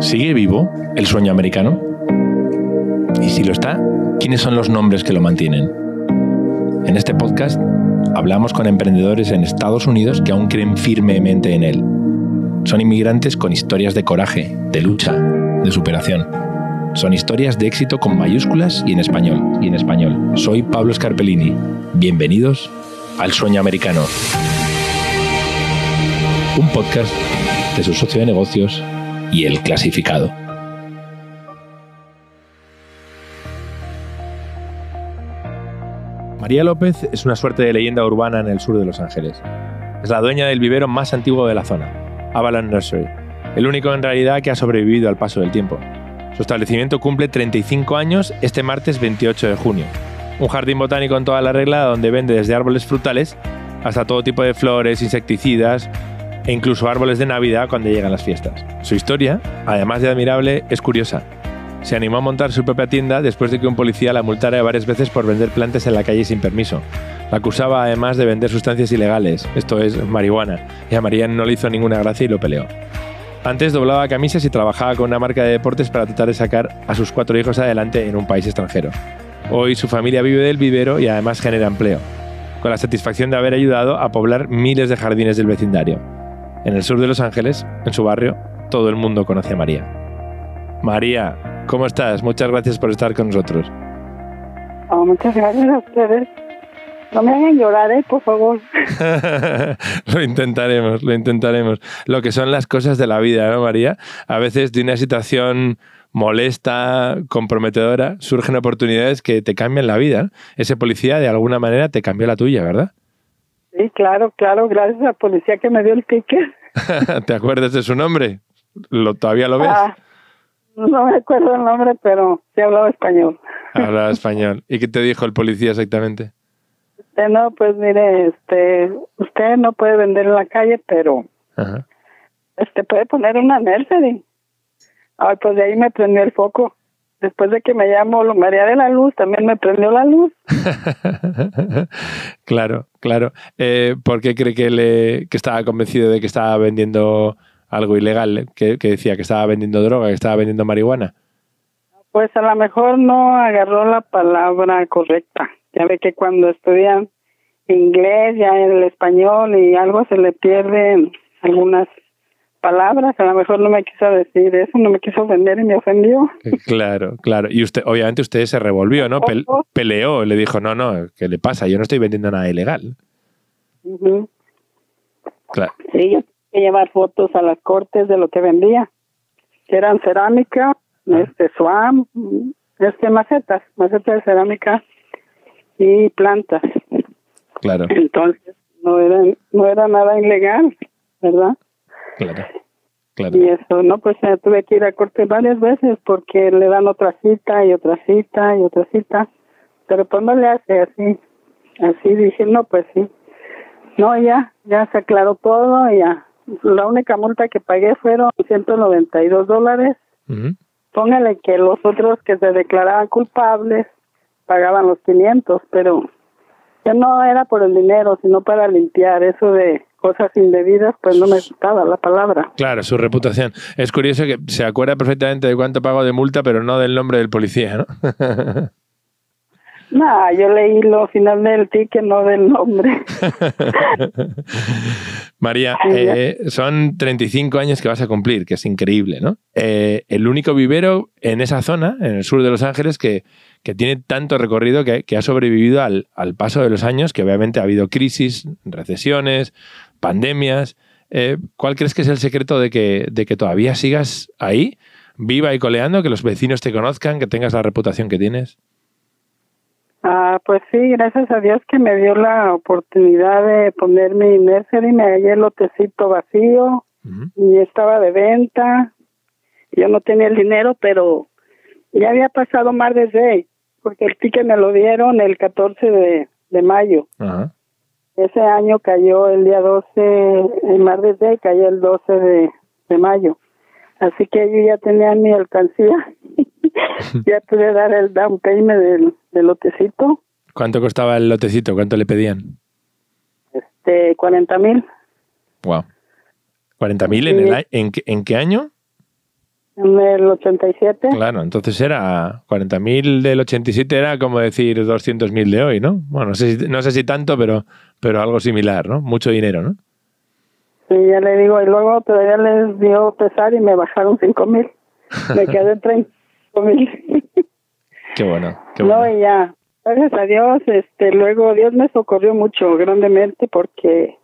¿Sigue vivo el sueño americano? Y si lo está, ¿quiénes son los nombres que lo mantienen? En este podcast hablamos con emprendedores en Estados Unidos que aún creen firmemente en él. Son inmigrantes con historias de coraje, de lucha, de superación. Son historias de éxito con mayúsculas y en español. Y en español. Soy Pablo Scarpellini. Bienvenidos al Sueño Americano. Un podcast de su socio de negocios y el clasificado. María López es una suerte de leyenda urbana en el sur de Los Ángeles. Es la dueña del vivero más antiguo de la zona, Avalon Nursery, el único en realidad que ha sobrevivido al paso del tiempo. Su establecimiento cumple 35 años este martes 28 de junio. Un jardín botánico en toda la regla donde vende desde árboles frutales hasta todo tipo de flores, insecticidas e incluso árboles de Navidad cuando llegan las fiestas. Su historia, además de admirable, es curiosa. Se animó a montar su propia tienda después de que un policía la multara varias veces por vender plantas en la calle sin permiso. La acusaba además de vender sustancias ilegales, esto es, marihuana, y a María no le hizo ninguna gracia y lo peleó. Antes doblaba camisas y trabajaba con una marca de deportes para tratar de sacar a sus cuatro hijos adelante en un país extranjero. Hoy su familia vive del vivero y además genera empleo, con la satisfacción de haber ayudado a poblar miles de jardines del vecindario. En el sur de Los Ángeles, en su barrio, todo el mundo conoce a María. María, ¿cómo estás? Muchas gracias por estar con nosotros. Oh, muchas gracias a ustedes. No me hagan llorar, ¿eh? por favor. lo intentaremos, lo intentaremos. Lo que son las cosas de la vida, ¿no, María? A veces de una situación molesta, comprometedora, surgen oportunidades que te cambian la vida. Ese policía de alguna manera te cambió la tuya, ¿verdad? Sí, claro, claro, gracias al policía que me dio el ticket. ¿Te acuerdas de su nombre? ¿Lo, ¿Todavía lo ves? Ah, no me acuerdo el nombre, pero sí hablaba español. Hablaba español. ¿Y qué te dijo el policía exactamente? Este, no, pues mire, este, usted no puede vender en la calle, pero este puede poner una nursery. Ay, pues de ahí me prendió el foco. Después de que me llamo María de la Luz, también me prendió la luz. claro, claro. Eh, ¿Por qué cree que, le, que estaba convencido de que estaba vendiendo algo ilegal? Que, que decía que estaba vendiendo droga, que estaba vendiendo marihuana. Pues a lo mejor no agarró la palabra correcta. Ya ve que cuando estudian inglés, ya el español y algo se le pierden algunas palabras, a lo mejor no me quiso decir eso, no me quiso ofender y me ofendió. Claro, claro. Y usted, obviamente usted se revolvió, ¿no? peleó, le dijo, no, no, ¿qué le pasa? Yo no estoy vendiendo nada ilegal. Claro. Sí, yo tenía que llevar fotos a las cortes de lo que vendía, que eran cerámica, ah. este swam, este macetas, macetas de cerámica y plantas. Claro. Entonces, no era, no era nada ilegal, ¿verdad? Claro. Y eso, no, pues tuve que ir a corte varias veces porque le dan otra cita y otra cita y otra cita. Pero pues no le hace así. Así dije, no, pues sí. No, ya, ya se aclaró todo, ya. La única multa que pagué fueron 192 dólares. Póngale que los otros que se declaraban culpables pagaban los 500, pero ya no era por el dinero, sino para limpiar eso de cosas indebidas, pues no me gustaba la palabra. Claro, su reputación. Es curioso que se acuerda perfectamente de cuánto pagó de multa, pero no del nombre del policía, ¿no? no, yo leí lo final del ticket, no del nombre. María, eh, son 35 años que vas a cumplir, que es increíble, ¿no? Eh, el único vivero en esa zona, en el sur de Los Ángeles, que que tiene tanto recorrido que, ha sobrevivido al, paso de los años, que obviamente ha habido crisis, recesiones, pandemias. Eh, ¿Cuál crees que es el secreto de que, de que todavía sigas ahí, viva y coleando, que los vecinos te conozcan, que tengas la reputación que tienes? Ah, pues sí, gracias a Dios que me dio la oportunidad de poner mi nursery, me hallé el lotecito vacío y estaba de venta. Yo no tenía el dinero, pero ya había pasado más de porque el ticket me lo dieron el 14 de, de mayo. Ese año cayó el día 12, en Mar de cayó el 12 de, de mayo. Así que yo ya tenía mi alcancía. ya pude dar el down payment del, del, lotecito. ¿Cuánto costaba el lotecito? ¿Cuánto le pedían? Este, 40 mil. Wow. ¿40 mil en, el, en, en qué año? En el 87. Claro, entonces era 40.000 del 87 era como decir 200.000 de hoy, ¿no? Bueno, no sé, si, no sé si tanto, pero, pero algo similar, ¿no? Mucho dinero, ¿no? Sí, ya le digo, y luego todavía les dio pesar y me bajaron 5.000. Me quedé en 35.000. qué bueno, qué bueno. No, y ya, gracias a Dios, este, luego Dios me socorrió mucho, grandemente, porque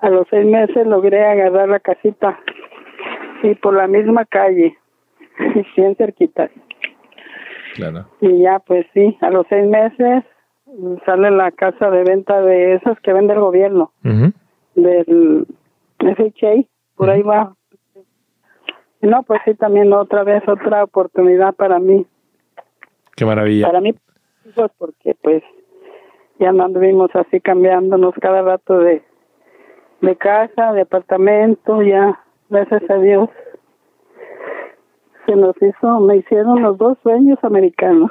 a los seis meses logré agarrar la casita y por la misma calle, bien cerquita. Claro. Y ya, pues sí, a los seis meses sale la casa de venta de esas que vende el gobierno, del FHA, por ahí va. No, pues sí, también otra vez otra oportunidad para mí. Qué maravilla. Para mí, pues porque pues ya no anduvimos así cambiándonos cada rato de de casa, de apartamento, ya, gracias a Dios. Se nos hizo, me hicieron los dos sueños americanos.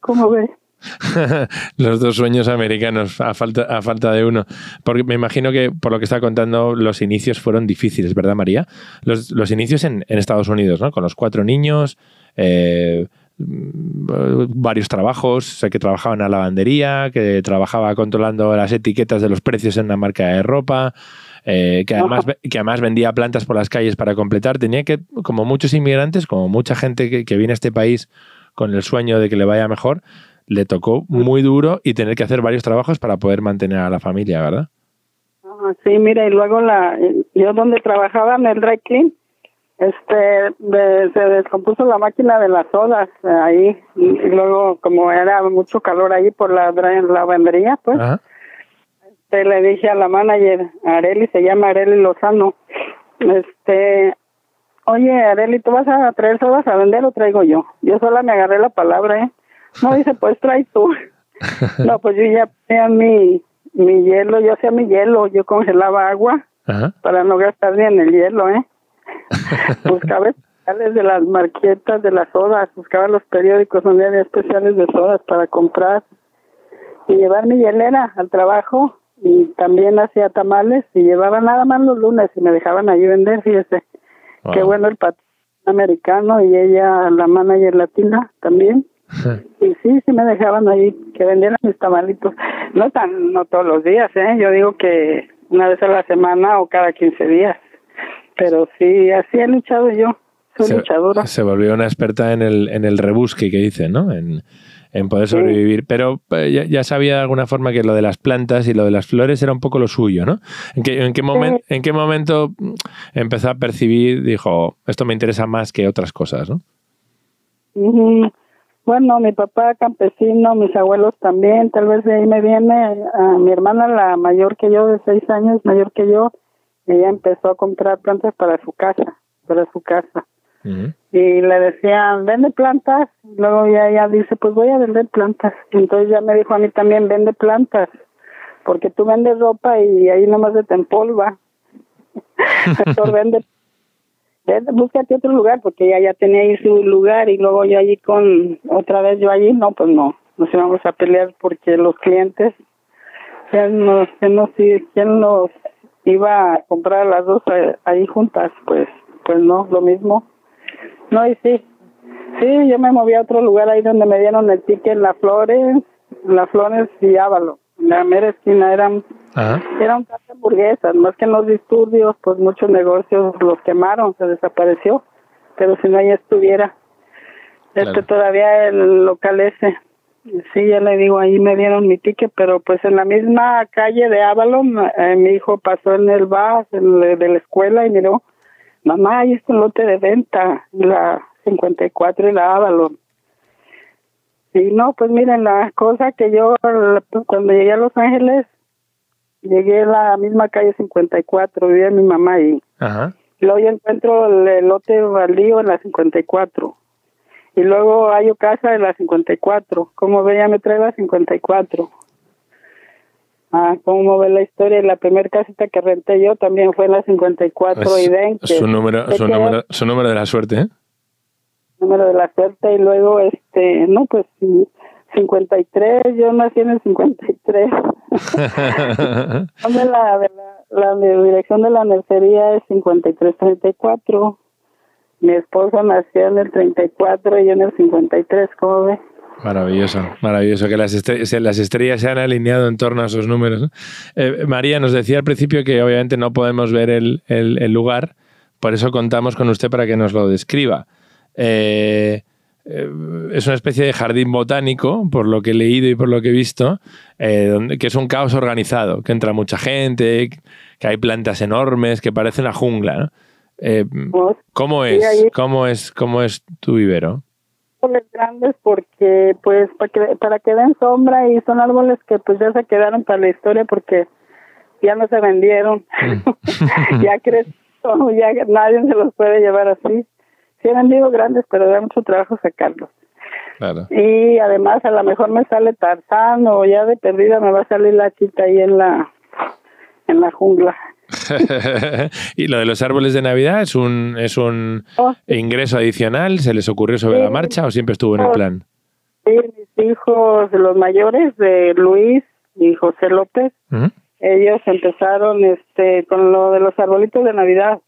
¿Cómo ve? los dos sueños americanos, a falta, a falta de uno. Porque me imagino que, por lo que está contando, los inicios fueron difíciles, ¿verdad, María? Los, los inicios en, en, Estados Unidos, ¿no? Con los cuatro niños, eh, varios trabajos, sé que trabajaba en la lavandería, que trabajaba controlando las etiquetas de los precios en una marca de ropa, eh, que, además, que además vendía plantas por las calles para completar. Tenía que, como muchos inmigrantes, como mucha gente que, viene a este país con el sueño de que le vaya mejor, le tocó muy duro y tener que hacer varios trabajos para poder mantener a la familia, ¿verdad? Ah, sí, mira, y luego la, yo donde trabajaba en el dry clean, este se descompuso la máquina de las sodas eh, ahí y, luego como era mucho calor ahí por la lavandería pues este, le dije a la manager Areli se llama Areli Lozano este oye Areli tú vas a traer sodas a vender o traigo yo yo sola me agarré la palabra eh no dice pues trae tú no pues yo ya tenía mi mi hielo yo hacía mi hielo yo congelaba agua para no gastar ni en el hielo eh buscaba especiales de las marquetas de las sodas, buscaba los periódicos donde había especiales de sodas para comprar y llevar mi hielera al trabajo y también hacía tamales y llevaba nada más los lunes y me dejaban allí vender, fíjese. Qué bueno el patrón americano y ella la manager latina también. Y sí, sí me dejaban ahí que vendieran mis tamalitos. No tan, no todos los días, ¿eh? Yo digo que una vez a la semana o cada 15 días pero sí, así he luchado yo. Soy se, luchadora. Se volvió una experta en el, en el rebusque que dice, ¿no? En, poder sobrevivir. Pero eh, ya, sabía de alguna forma que lo de las plantas y lo de las flores era un poco lo suyo, ¿no? ¿En qué, en qué, ¿en qué momento empezó a percibir, dijo, esto me interesa más que otras cosas, ¿no? Bueno, mi papá campesino, mis abuelos también, tal vez de ahí me viene a mi hermana, la mayor que yo, de seis años, mayor que yo, ella empezó a comprar plantas para su casa, para su casa. Y le decían, vende plantas. Luego ya ella dice, pues voy a vender plantas. Entonces ya me dijo a mí también, vende plantas. Porque tú vendes ropa y ahí nomás se te empolva. Vende, vende, búscate otro lugar porque ella ya tenía ahí su lugar y luego yo allí con, otra vez yo allí, no, pues no, nos íbamos a pelear porque los clientes, ¿quién nos, quién iba a comprar las dos eh, ahí juntas, pues, pues no, lo mismo. No, y sí, sí, yo me moví a otro lugar ahí donde me dieron el ticket en La Flores, La Flores y Ávalo. la mera esquina eran, era un de hamburguesas, más que en los disturbios, pues muchos negocios los quemaron, se desapareció, pero si no ahí estuviera. Este todavía el local ese. Sí, ya le digo, ahí me dieron mi ticket, pero pues en la misma calle de Avalon, eh, mi hijo pasó en el bus de la escuela y miró, mamá, ahí está un lote de venta, la 54 y la Avalon. Y no, pues miren, la cosa que yo cuando llegué a Los Ángeles, llegué a la misma calle 54, vivía mi mamá ahí. Ajá. Y luego yo encuentro el lote baldío en la 54 y luego hay casa de la 54. Como ve, ya me trae la 54. Ah, como ve la historia, la primera casita que renté yo también fue en la 54 y ven su número, su, número, su número de la suerte, ¿eh? Número de la suerte y luego, este, no, pues 53, yo nací en el 53. la, la, la, dirección de la mercería es 5334. Mi esposo nació en el 34 y yo en el 53, ¿cómo ve? Maravilloso, maravilloso que las, las estrellas se han alineado en torno a esos números. Eh, María nos decía al principio que obviamente no podemos ver el, lugar, por eso contamos con usted para que nos lo describa. Eh, eh, es una especie de jardín botánico, por lo que he leído y por lo que he visto, donde, que es un caos organizado, que entra mucha gente, que hay plantas enormes, que parece una jungla. Pues, ¿Cómo es? ¿Cómo es? ¿Cómo es tu vivero? árboles grandes porque pues para que, para que den sombra y son árboles que pues ya se quedaron para la historia porque ya no se vendieron mm. ya creció ya nadie se los puede llevar así sí han vendido grandes pero da mucho trabajo sacarlos claro. y además a lo mejor me sale Tarzán o ya de perdida me va a salir la chita ahí en la en la jungla y lo de los árboles de Navidad es un, es un oh. ingreso adicional, ¿se les ocurrió sobre la marcha o siempre estuvo en el plan? Sí, mis hijos, los mayores de Luis y José López, ellos empezaron este con lo de los arbolitos de Navidad.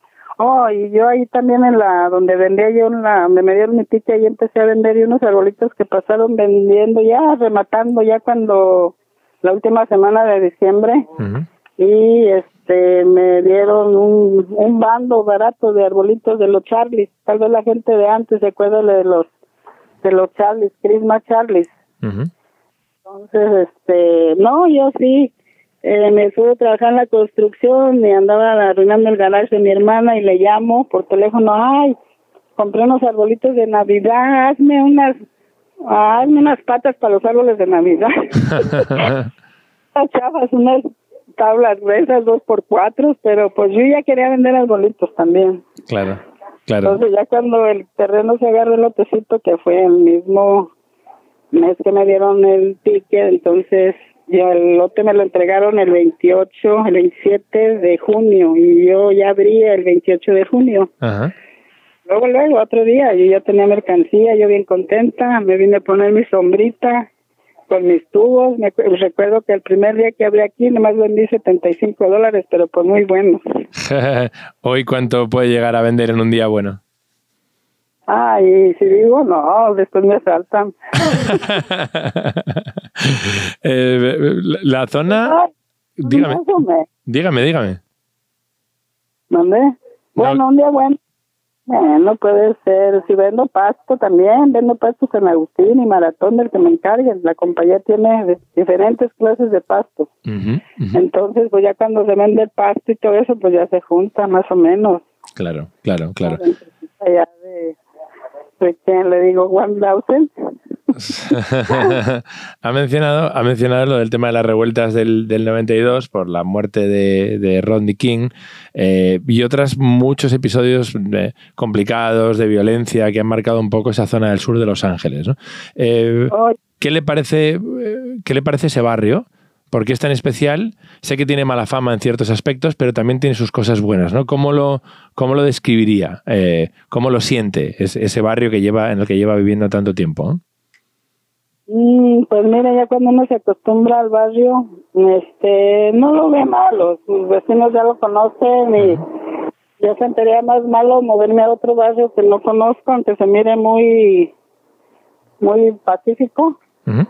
Oh, y yo ahí también en la, donde vendía yo, en la, donde me dieron mi ticket, ahí empecé a vender y unos arbolitos que pasaron vendiendo ya, rematando ya cuando, la última semana de diciembre. Y este me dieron un, un bando barato de arbolitos de los Charlies. Tal vez la gente de antes se acuerda de los de los Charlies, Christmas Charlies. Entonces, este, no, yo sí, eh, me fui a trabajar en la construcción y andaba arruinando el garaje de mi hermana y le llamo por teléfono, ay, compré unos arbolitos de Navidad, hazme unas, hazme unas patas para los árboles de Navidad. unas chafas, unas tablas gruesas, dos por cuatro, pero pues yo ya quería vender arbolitos también. Claro, claro. Entonces ya cuando el terreno se agarró el lotecito, que fue el mismo mes que me dieron el ticket, entonces yo el lote me lo entregaron el 28, el 27 de junio y yo ya abrí el 28 de junio. Ajá. Luego, luego, otro día, yo ya tenía mercancía, yo bien contenta, me vine a poner mi sombrita con mis tubos. Me recuerdo que el primer día que abrí aquí nomás vendí 75 dólares, pero pues muy bueno. ¿Hoy cuánto puede llegar a vender en un día bueno? Ay, si digo no, después me asaltan. Eh, la zona... dígame, dígame, dígame. ¿Dónde? Bueno, un día bueno. Bueno, puede ser. Si vendo pasto también, vendo pasto San Agustín y Maratón del que me encarguen. La compañía tiene diferentes clases de pasto. Entonces, pues ya cuando se vende el pasto y todo eso, pues ya se junta más o menos. Claro, claro, claro. De, de quién le digo, one thousand. ha, mencionado, ha mencionado lo del tema de las revueltas del, del 92 por la muerte de, de Rodney King eh, y otros muchos episodios eh, complicados de violencia que han marcado un poco esa zona del sur de Los Ángeles. Eh, ¿qué, le parece, ¿Qué le parece ese barrio? ¿Por qué es tan especial? Sé que tiene mala fama en ciertos aspectos, pero también tiene sus cosas buenas, ¿no? ¿Cómo lo, cómo lo describiría? ¿Cómo lo siente ese barrio que lleva, en el que lleva viviendo tanto tiempo? Mm, pues mira, ya cuando uno se acostumbra al barrio, este, no lo ve malo, sus vecinos ya lo conocen y ya sentiría más malo moverme a otro barrio que no conozco, aunque se mire muy, muy pacífico,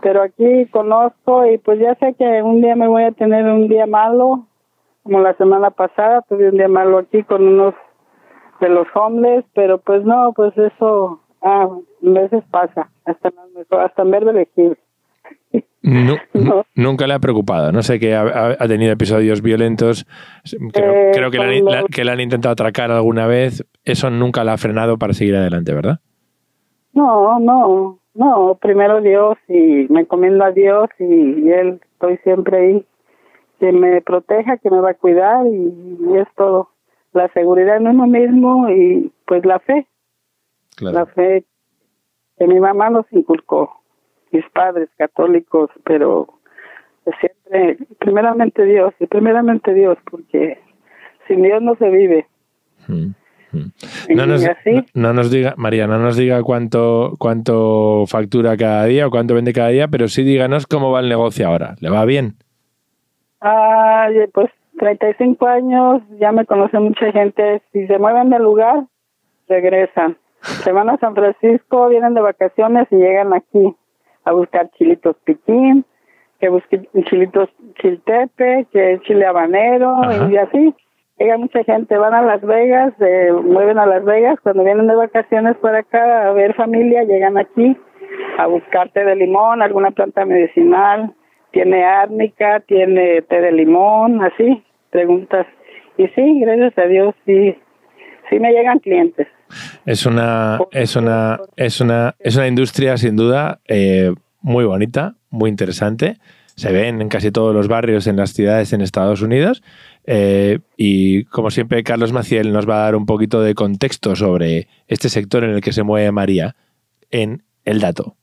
pero aquí conozco y pues ya sé que un día me voy a tener un día malo, como la semana pasada tuve un día malo aquí con unos de los homeless, pero pues no, pues eso Ah, a veces pasa, hasta, hasta en verde elegir. Nunca le ha preocupado. No sé que ha, tenido episodios violentos. Creo, eh, que, le han, que le han intentado atracar alguna vez. Eso nunca la ha frenado para seguir adelante, ¿verdad? No, no, no. Primero Dios y me encomiendo a Dios y, Él estoy siempre ahí. Que me proteja, que me va a cuidar y es todo. La seguridad en uno mismo y pues la fe. La fe que mi mamá nos inculcó, mis padres católicos, pero siempre, primeramente Dios, y primeramente Dios, porque sin Dios no se vive. Mm. No nos, no, nos, diga, María, no nos diga cuánto, cuánto factura cada día o cuánto vende cada día, pero sí díganos cómo va el negocio ahora. ¿Le va bien? Ay, pues 35 años, ya me conoce mucha gente. Si se mueven del lugar, regresan. Se van a San Francisco, vienen de vacaciones y llegan aquí a buscar chilitos piquín, que busquen chilitos chiltepe, que chile habanero y así. Llega mucha gente, van a Las Vegas, mueven a Las Vegas, cuando vienen de vacaciones para acá a ver familia, llegan aquí a buscar té de limón, alguna planta medicinal, tiene árnica, tiene té de limón, así, preguntas. Y sí, gracias a Dios, sí, sí me llegan clientes. Es una, es una, es una, es una industria sin duda eh, muy bonita, muy interesante. Se ven en casi todos los barrios en las ciudades en Estados Unidos. Eh, y como siempre, Carlos Maciel nos va a dar un poquito de contexto sobre este sector en el que se mueve María en El Dato.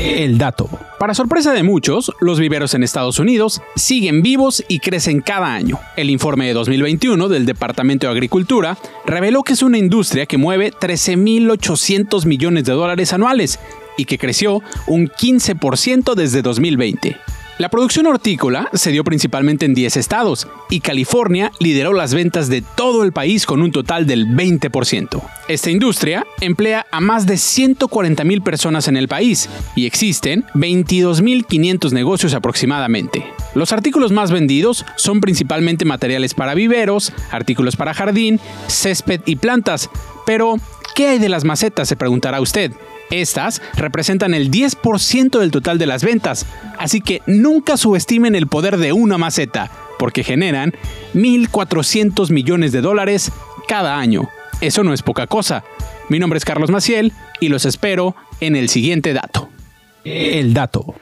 El dato. Para sorpresa de muchos, los viveros en Estados Unidos siguen vivos y crecen cada año. El informe de 2021 del Departamento de Agricultura reveló que es una industria que mueve 13.800 millones de dólares anuales y que creció un 15% desde 2020. La producción hortícola se dio principalmente en 10 estados y California lideró las ventas de todo el país con un total del 20%. Esta industria emplea a más de 140.000 personas en el país y existen 22.500 negocios aproximadamente. Los artículos más vendidos son principalmente materiales para viveros, artículos para jardín, césped y plantas, pero ¿qué hay de las macetas? se preguntará usted. Estas representan el 10% del total de las ventas, así que nunca subestimen el poder de una maceta, porque generan 1.400 millones de dólares cada año. Eso no es poca cosa. Mi nombre es Carlos Maciel y los espero en el siguiente dato. El dato.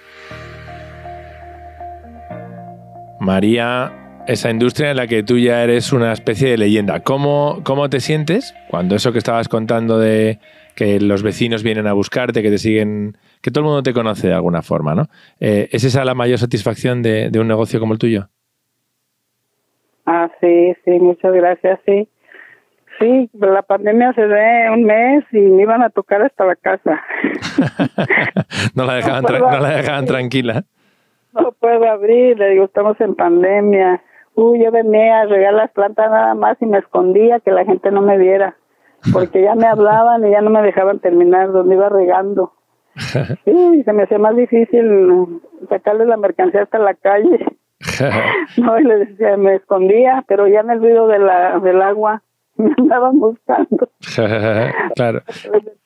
María, esa industria en la que tú ya eres una especie de leyenda. ¿Cómo, cómo te sientes cuando eso que estabas contando de que los vecinos vienen a buscarte, que te siguen, que todo el mundo te conoce de alguna forma, ¿no? Eh, ¿Es esa la mayor satisfacción de, un negocio como el tuyo? Ah, sí, sí, muchas gracias, sí. Sí, la pandemia se ve un mes y me iban a tocar hasta la casa. no, la dejaban no, la dejaban tranquila. No puedo abrir, le digo, estamos en pandemia. Uy, yo venía a regar las plantas nada más y me escondía que la gente no me viera porque ya me hablaban y ya no me dejaban terminar donde iba regando. Sí, se me hacía más difícil sacarle la mercancía hasta la calle. no, y le decía, me escondía, pero ya en el ruido de la, del agua me andaban buscando. claro.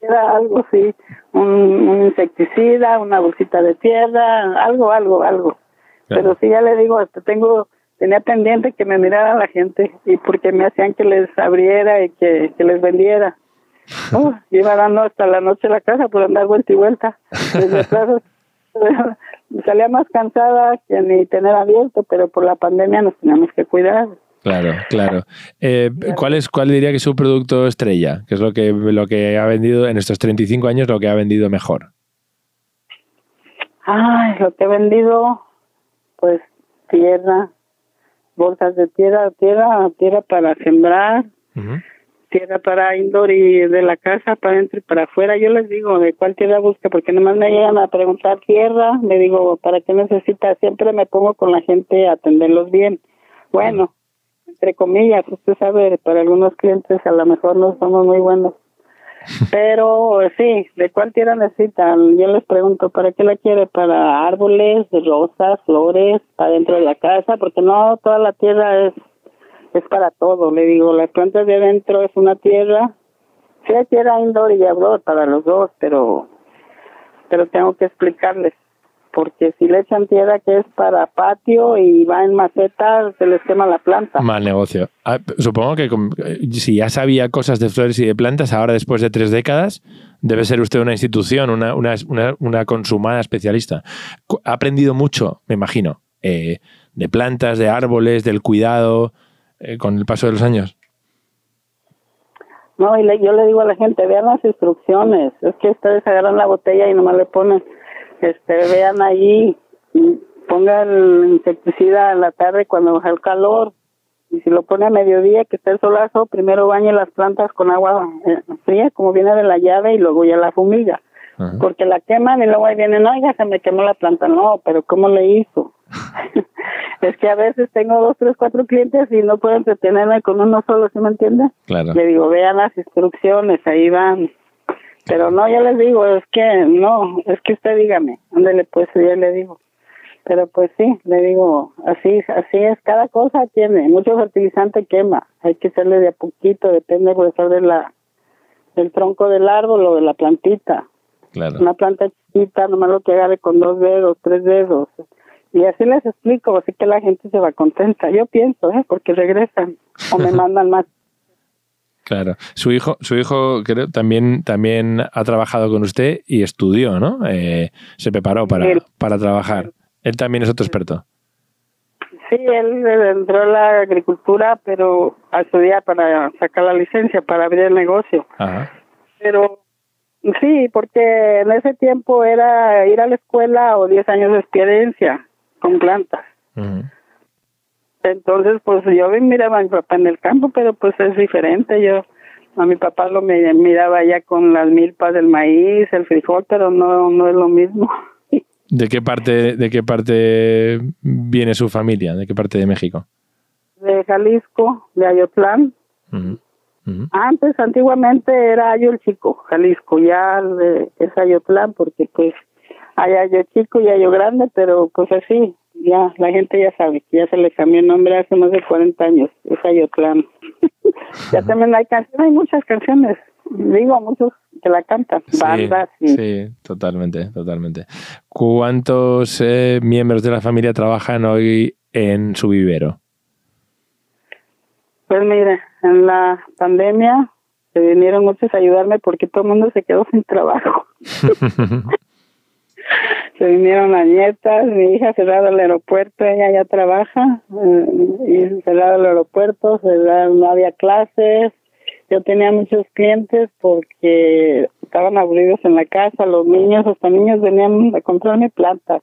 Era algo, sí, un, un, insecticida, una bolsita de tierra, algo, algo, algo. Pero sí, ya le digo, hasta tengo tenía pendiente que me mirara la gente y porque me hacían que les abriera y que, les vendiera. Uh, iba dando hasta la noche la casa por andar vuelta y vuelta. salía más cansada que ni tener abierto, pero por la pandemia nos teníamos que cuidar. Claro, claro. Eh, ¿cuál, es, ¿Cuál diría que es su producto estrella? ¿Qué es lo que, lo que ha vendido en estos 35 años, lo que ha vendido mejor? Ay, lo que he vendido, pues tierra, bolsas de tierra, tierra, tierra para sembrar, tierra para indoor y de la casa para adentro y para afuera. Yo les digo de cuál tierra busca, porque nomás me llegan a preguntar tierra, me digo, ¿para qué necesita? Siempre me pongo con la gente a atenderlos bien. Bueno, entre comillas, usted sabe, para algunos clientes a lo mejor no somos muy buenos. Pero sí, ¿de cuál tierra necesitan? Yo les pregunto, ¿para qué la quiere? ¿Para árboles, rosas, flores, para dentro de la casa? Porque no toda la tierra es, es para todo. Le digo, las plantas de adentro es una tierra. Sí hay tierra indoor y outdoor para los dos, pero, pero tengo que explicarles porque si le echan tierra que es para patio y va en maceta, se les quema la planta. Mal negocio. Ah, supongo que si ya sabía cosas de flores y de plantas, ahora después de tres décadas, debe ser usted una institución, una, una, una, consumada especialista. Ha aprendido mucho, me imagino, eh, de plantas, de árboles, del cuidado, eh, con el paso de los años. No, y yo le digo a la gente, vean las instrucciones. Es que ustedes agarran la botella y nomás le ponen este, vean ahí, pongan insecticida en la tarde cuando baja el calor, y si lo pone a mediodía que esté el solazo, primero bañe las plantas con agua eh, fría, como viene de la llave, y luego ya la fumiga. Porque la queman y luego ahí vienen, no, ya se me quemó la planta. No, pero ¿cómo le hizo? es que a veces tengo dos, tres, cuatro clientes y no puedo entretenerme con uno solo, ¿sí me entiende? Claro. Le digo, vean las instrucciones, ahí van. Pero no, yo les digo, es que no, es que usted dígame, ándale pues, yo le digo. Pero pues sí, le digo, así así es, cada cosa tiene, mucho fertilizante quema, hay que hacerle de a poquito, depende por eso de la del tronco del árbol o de la plantita. Claro. Una planta chiquita, nomás lo que agarre con dos dedos, tres dedos. Y así les explico, así que la gente se va contenta. Yo pienso, ¿eh? Porque regresan o me mandan más. Claro. Su hijo, su hijo creo, también, también ha trabajado con usted y estudió, ¿no? Eh, se preparó para, para trabajar. Él también es otro experto. Sí, él entró a la agricultura, pero a estudiar para sacar la licencia, para abrir el negocio. Ajá. Pero sí, porque en ese tiempo era ir a la escuela o 10 años de experiencia con plantas. Ujú. Entonces, pues yo vi- miraba a mi papá en el campo, pero pues es diferente. Yo a mi papá lo miraba ya con las milpas del maíz, el frijol, pero no no es lo mismo. ¿De qué parte, de qué parte viene su familia? ¿De qué parte de México? De Jalisco, de Ayotlán. Antes, antiguamente era Ayo el Chico, Jalisco, ya eh, es Ayotlán, porque pues hay Ayo Chico y Ayo Grande, pero pues así, ya la gente ya sabe que ya se le cambió el nombre hace más de 40 años, es Ayotlán. ya también hay canciones, hay muchas canciones, digo, muchos que la cantan, Sí, bandas y sí, totalmente, totalmente. ¿Cuántos eh, miembros de la familia trabajan hoy en su vivero? Pues mire, en la pandemia se vinieron muchos a ayudarme porque todo el mundo se quedó sin trabajo. se vinieron las nietas, mi hija cerrado el aeropuerto, ella ya trabaja, eh, y cerrado el aeropuerto, cerrado, no había clases. Yo tenía muchos clientes porque estaban aburridos en la casa, los niños, hasta niños venían a comprarme plantas,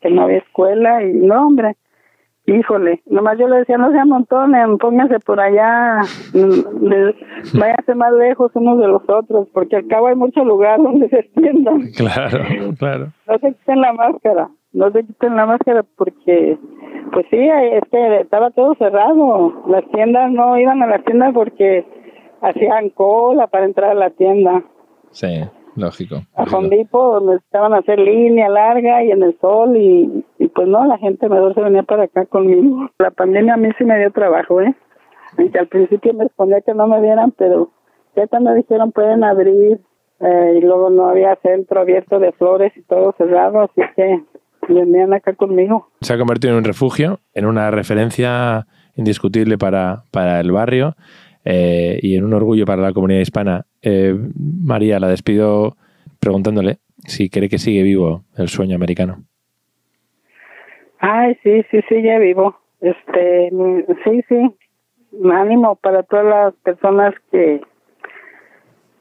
que no había escuela y no, hombre. Híjole, nomás yo le decía, no se amontonen, pónganse por allá, mm, váyanse más lejos unos de los otros, porque al cabo hay mucho lugar donde se extiendan. Claro, claro. No se quiten la máscara, no se quiten la máscara porque, pues sí, es que estaba todo cerrado. Las tiendas no iban a las tiendas porque hacían cola para entrar a la tienda. Sí, lógico. A Depot necesitaban hacer línea larga y en el sol y, y pues no, la gente mejor se venía para acá conmigo. La pandemia a mí sí me dio trabajo, ¿eh? Aunque al principio me respondía que no me vieran, pero ya cuando dijeron pueden abrir eh, y luego no había centro abierto de flores y todo cerrado, así que venían acá conmigo. Se ha convertido en un refugio, en una referencia indiscutible para, para el barrio eh, y en un orgullo para la comunidad hispana. Eh, María, la despido preguntándole si cree que sigue vivo el sueño americano. Ay, sí, sí, sí, ya vivo. Este, sí, sí. Ánimo para todas las personas que,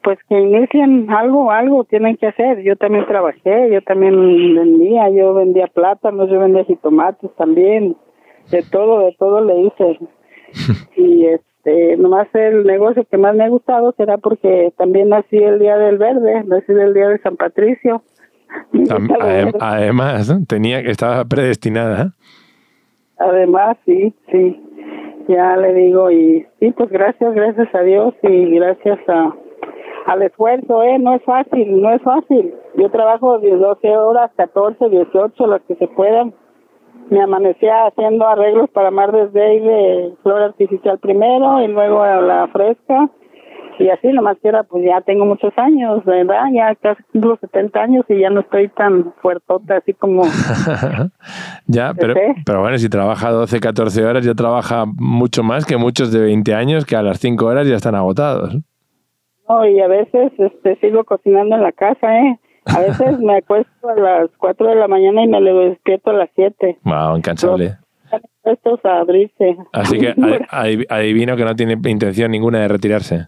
pues que inician algo, algo tienen que hacer. Yo también trabajé, yo también vendía, yo vendía plátanos, yo vendía jitomates también. De todo, de todo le hice. y este, nomás el negocio que más me ha gustado será porque también nací el día del verde, nací el día de San Patricio. Adem- Además, tenía, estaba predestinada. ¿eh? Además, sí, sí. Ya le digo, y sí, pues gracias, gracias a Dios y gracias a al esfuerzo, ¿eh? No es fácil, no es fácil. Yo trabajo de 12 horas, 14, 18, las que se puedan. Me amanecía haciendo arreglos para Mother's Day de flor artificial primero y luego a la fresca. Y así, nomás que era, pues ya tengo muchos años, ¿verdad? Ya casi cumplo 70 años y ya no estoy tan fuertota así como... ya, pero, pero bueno, si trabaja 12, 14 horas, ya trabaja mucho más que muchos de 20 años que a las 5 horas ya están agotados. No, y a veces este, sigo cocinando en la casa, ¿eh? A veces me acuesto a las 4 de la mañana y me despierto a las 7. Wow, incansable. Dispuestos a abrirse. Así que adi- adi- adivino que no tiene intención ninguna de retirarse.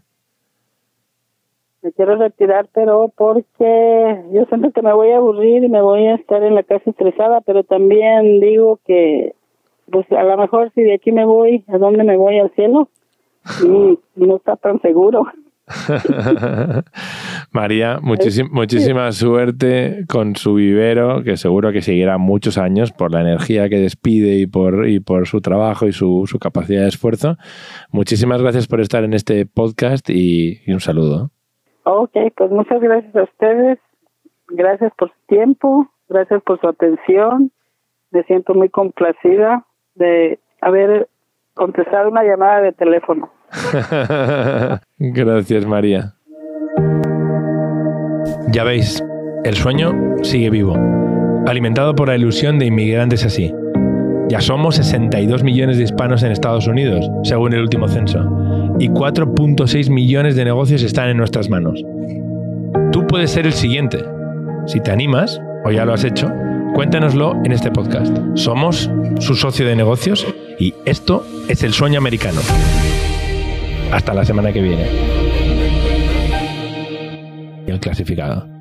Me quiero retirar, pero porque yo siento que me voy a aburrir y me voy a estar en la casa estresada, pero también digo que, pues a lo mejor si de aquí me voy, ¿a dónde me voy? ¿Al cielo? Mm, no está tan seguro. María, muchísima suerte con su vivero, que seguro que seguirá muchos años por la energía que despide y por, y por su trabajo y su, capacidad de esfuerzo. Muchísimas gracias por estar en este podcast y, y un saludo. Ok, pues muchas gracias a ustedes. Gracias por su tiempo, gracias por su atención. Me siento muy complacida de haber contestado una llamada de teléfono. Gracias, María. Ya veis, el sueño sigue vivo, alimentado por la ilusión de inmigrantes así. Ya somos 62 millones de hispanos en Estados Unidos, según el último censo, y 4.6 millones de negocios están en nuestras manos. Tú puedes ser el siguiente. Si te animas, o ya lo has hecho, cuéntanoslo en este podcast. Somos su socio de negocios y esto es el sueño americano. Hasta la semana que viene. El clasificado.